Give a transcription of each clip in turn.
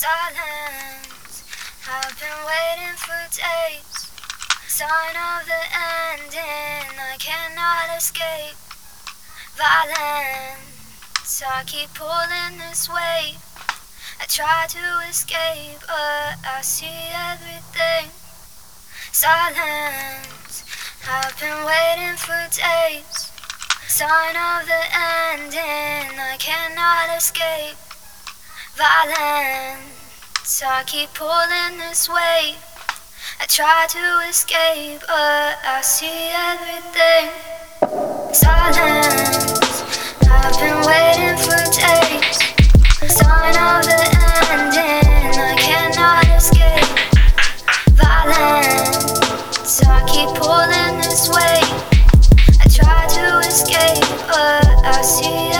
Silence. I've been waiting for days. Sign of the ending. I cannot escape. Violence. I keep pulling this weight. I try to escape, but I see everything. Silence. I've been waiting for days. Sign of the ending. I cannot escape. Violence. I keep pulling this weight. I try to escape, but I see everything. Silence. I've been waiting for days. Sign of the ending. I cannot escape. Violence. I keep pulling this weight. I try to escape, but I see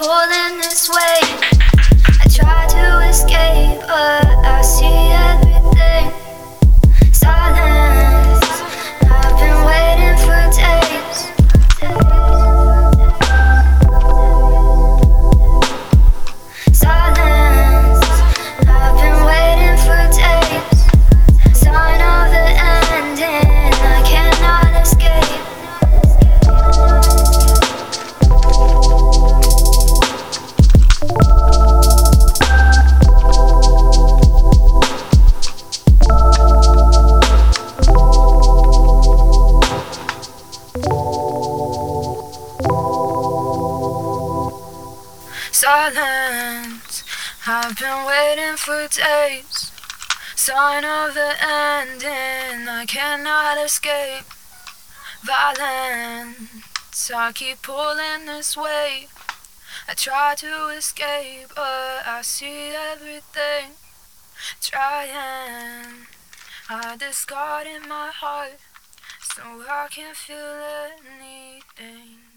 pulling this weight. Silence. I've been waiting for days. Sign of the ending. I cannot escape. Violence. I keep pulling this weight. I try to escape, but I see everything. Trying. I discard in my heart so I can't feel anything.